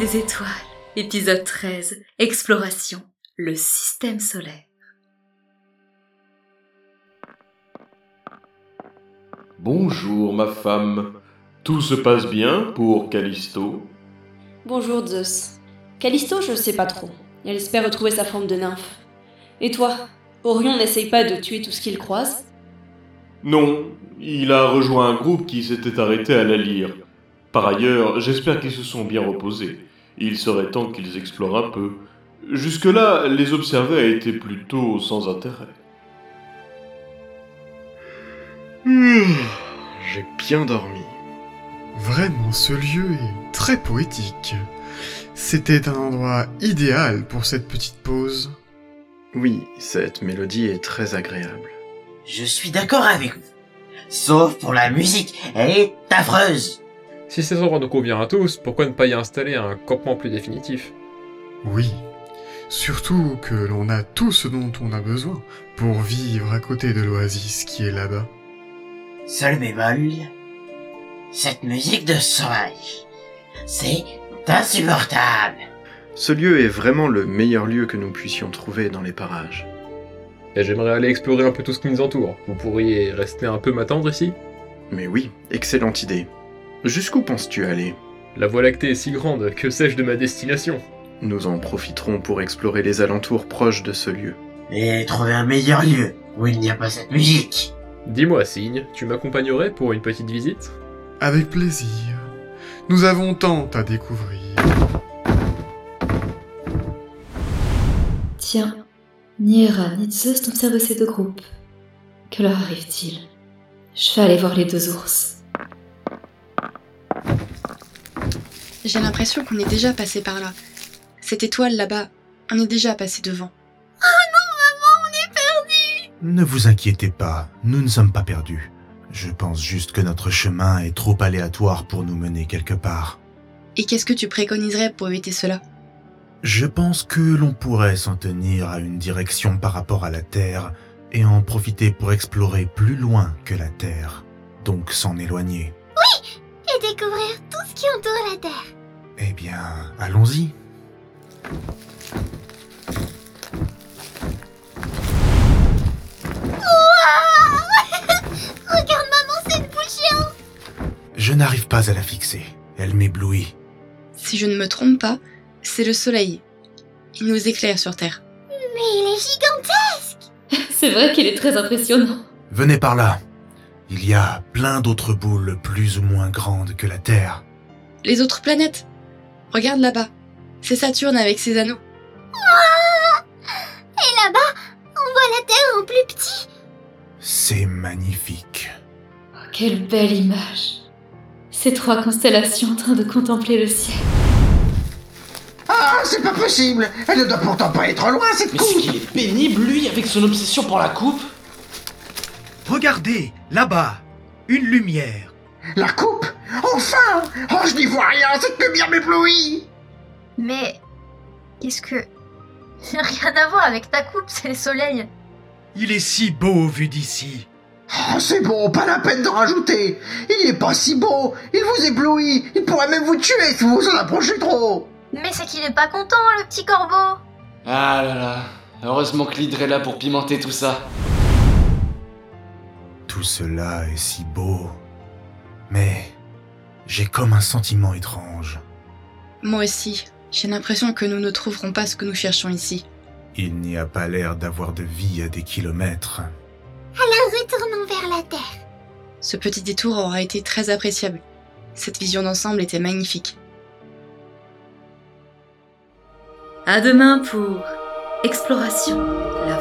des étoiles, épisode 13, exploration, le système solaire. Bonjour ma femme. Tout se passe bien pour Callisto? Bonjour Zeus. Callisto, je sais pas trop. Elle espère retrouver sa forme de nymphe. Et toi Orion n'essaye pas de tuer tout ce qu'il croise? Non, il a rejoint un groupe qui s'était arrêté à la lyre. Par ailleurs, j'espère qu'ils se sont bien reposés. Il serait temps qu'ils explorent un peu. Jusque-là, les observer a été plutôt sans intérêt. J'ai bien dormi. Vraiment, ce lieu est très poétique. C'était un endroit idéal pour cette petite pause. Oui, cette mélodie est très agréable. Je suis d'accord avec vous. Sauf pour la musique, elle est affreuse. Si cet endroit nous convient à tous, pourquoi ne pas y installer un campement plus définitif? Oui. Surtout que l'on a tout ce dont on a besoin pour vivre à côté de l'oasis qui est là-bas. Seul bémol, cette musique de sauvage, c'est insupportable. Ce lieu est vraiment le meilleur lieu que nous puissions trouver dans les parages. Et j'aimerais aller explorer un peu tout ce qui nous entoure. Vous pourriez rester un peu m'attendre ici? Mais oui, excellente idée. Jusqu'où penses-tu aller La Voie lactée est si grande, que sais-je de ma destination Nous en profiterons pour explorer les alentours proches de ce lieu. Et trouver un meilleur lieu où il n'y a pas cette musique. Dis-moi, Signe, tu m'accompagnerais pour une petite visite Avec plaisir. Nous avons tant à découvrir. Tiens, ni Hera ni Zeus n'observent ces deux groupes. Que leur arrive-t-il? Je vais aller voir les deux ours. J'ai l'impression qu'on est déjà passé par là. Cette étoile là-bas, on est déjà passé devant. Ne vous inquiétez pas, nous ne sommes pas perdus. Je pense juste que notre chemin est trop aléatoire pour nous mener quelque part. Et qu'est-ce que tu préconiserais pour éviter cela? Je pense que l'on pourrait s'en tenir à une direction par rapport à la Terre et en profiter pour explorer plus loin que la Terre, donc s'en éloigner. Découvrir tout ce qui entoure la Terre. Eh bien, allons-y. Regarde maman, c'est une poule géante. Je n'arrive pas à la fixer. Elle m'éblouit. Si je ne me trompe pas, c'est le soleil. Il nous éclaire sur Terre. Mais il est gigantesque. C'est vrai qu'il est très impressionnant. Venez par là. Il y a plein d'autres boules plus ou moins grandes que la Terre. Les autres planètes Regarde là-bas. C'est Saturne avec ses anneaux. Et là-bas, on voit la Terre en plus petit. C'est magnifique. Quelle belle image. Ces trois constellations en train de contempler le ciel. Ah, c'est pas possible Elle ne doit pourtant pas être loin, cette Mais c'est coupe qu'il est pénible, lui, avec son obsession pour la coupe. Regardez, là-bas, une lumière. La coupe Enfin Oh, je n'y vois rien, cette lumière m'éblouit Mais qu'est-ce que rien à voir avec ta coupe, c'est le soleil. Il est si beau vu d'ici. Oh, c'est bon, pas la peine de rajouter Il est pas si beau Il vous éblouit Il pourrait même vous tuer si vous vous en approchez trop Mais c'est qu'il est pas content, le petit corbeau. Ah là là, heureusement que l'hydre est là pour pimenter tout ça. Tout cela est si beau. Mais j'ai comme un sentiment étrange. Moi aussi. J'ai l'impression que nous ne trouverons pas ce que nous cherchons ici. Il n'y a pas l'air d'avoir de vie à des kilomètres. Alors retournons vers la Terre. Ce petit détour aura été très appréciable. Cette vision d'ensemble était magnifique. À demain pour Exploration, la